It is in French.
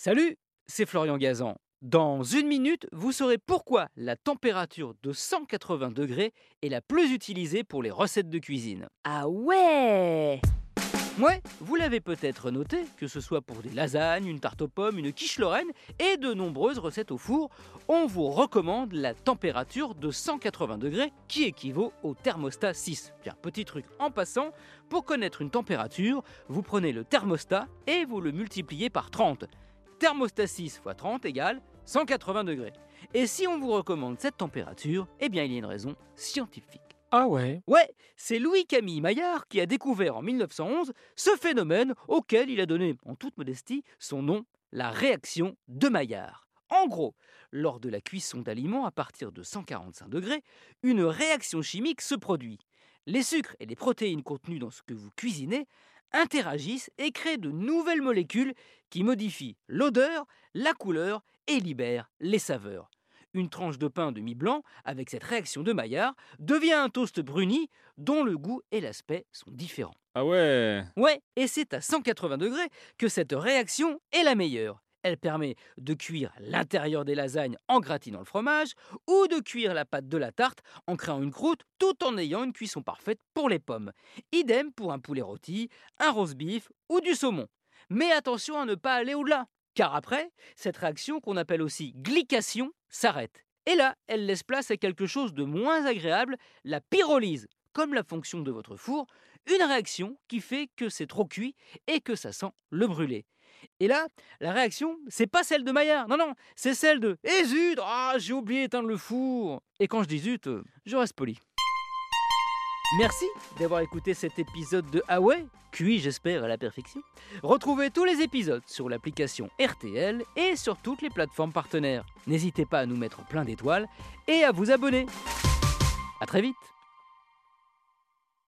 Salut, c'est Florian Gazan. Dans une minute, vous saurez pourquoi la température de 180 degrés est la plus utilisée pour les recettes de cuisine. Ah ouais Ouais, vous l'avez peut-être noté, que ce soit pour des lasagnes, une tarte aux pommes, une quiche lorraine et de nombreuses recettes au four, on vous recommande la température de 180 degrés qui équivaut au thermostat 6. Tiens, petit truc en passant, pour connaître une température, vous prenez le thermostat et vous le multipliez par 30. Thermostat 6 x 30 égale 180 degrés. Et si on vous recommande cette température, eh bien il y a une raison scientifique. Ah ouais Ouais, c'est Louis-Camille Maillard qui a découvert en 1911 ce phénomène auquel il a donné, en toute modestie, son nom, la réaction de Maillard. En gros, lors de la cuisson d'aliments à partir de 145 degrés, une réaction chimique se produit. Les sucres et les protéines contenues dans ce que vous cuisinez interagissent et créent de nouvelles molécules qui modifient l'odeur, la couleur et libèrent les saveurs. Une tranche de pain demi-blanc, avec cette réaction de Maillard, devient un toast bruni dont le goût et l'aspect sont différents. Ah ouais? Ouais, et c'est à 180 degrés que cette réaction est la meilleure. Elle permet de cuire l'intérieur des lasagnes en gratinant le fromage ou de cuire la pâte de la tarte en créant une croûte tout en ayant une cuisson parfaite pour les pommes. Idem pour un poulet rôti, un roast beef ou du saumon. Mais attention à ne pas aller au-delà, car après, cette réaction qu'on appelle aussi glycation s'arrête. Et là, elle laisse place à quelque chose de moins agréable, la pyrolyse, comme la fonction de votre four, une réaction qui fait que c'est trop cuit et que ça sent le brûlé. Et là, la réaction, c'est pas celle de Maillard, non, non, c'est celle de Eh zut, ah, j'ai oublié d'éteindre le four. Et quand je dis zut, euh, je reste poli. Merci d'avoir écouté cet épisode de Ah ouais, cuit j'espère à la perfection. Retrouvez tous les épisodes sur l'application RTL et sur toutes les plateformes partenaires. N'hésitez pas à nous mettre plein d'étoiles et à vous abonner. A très vite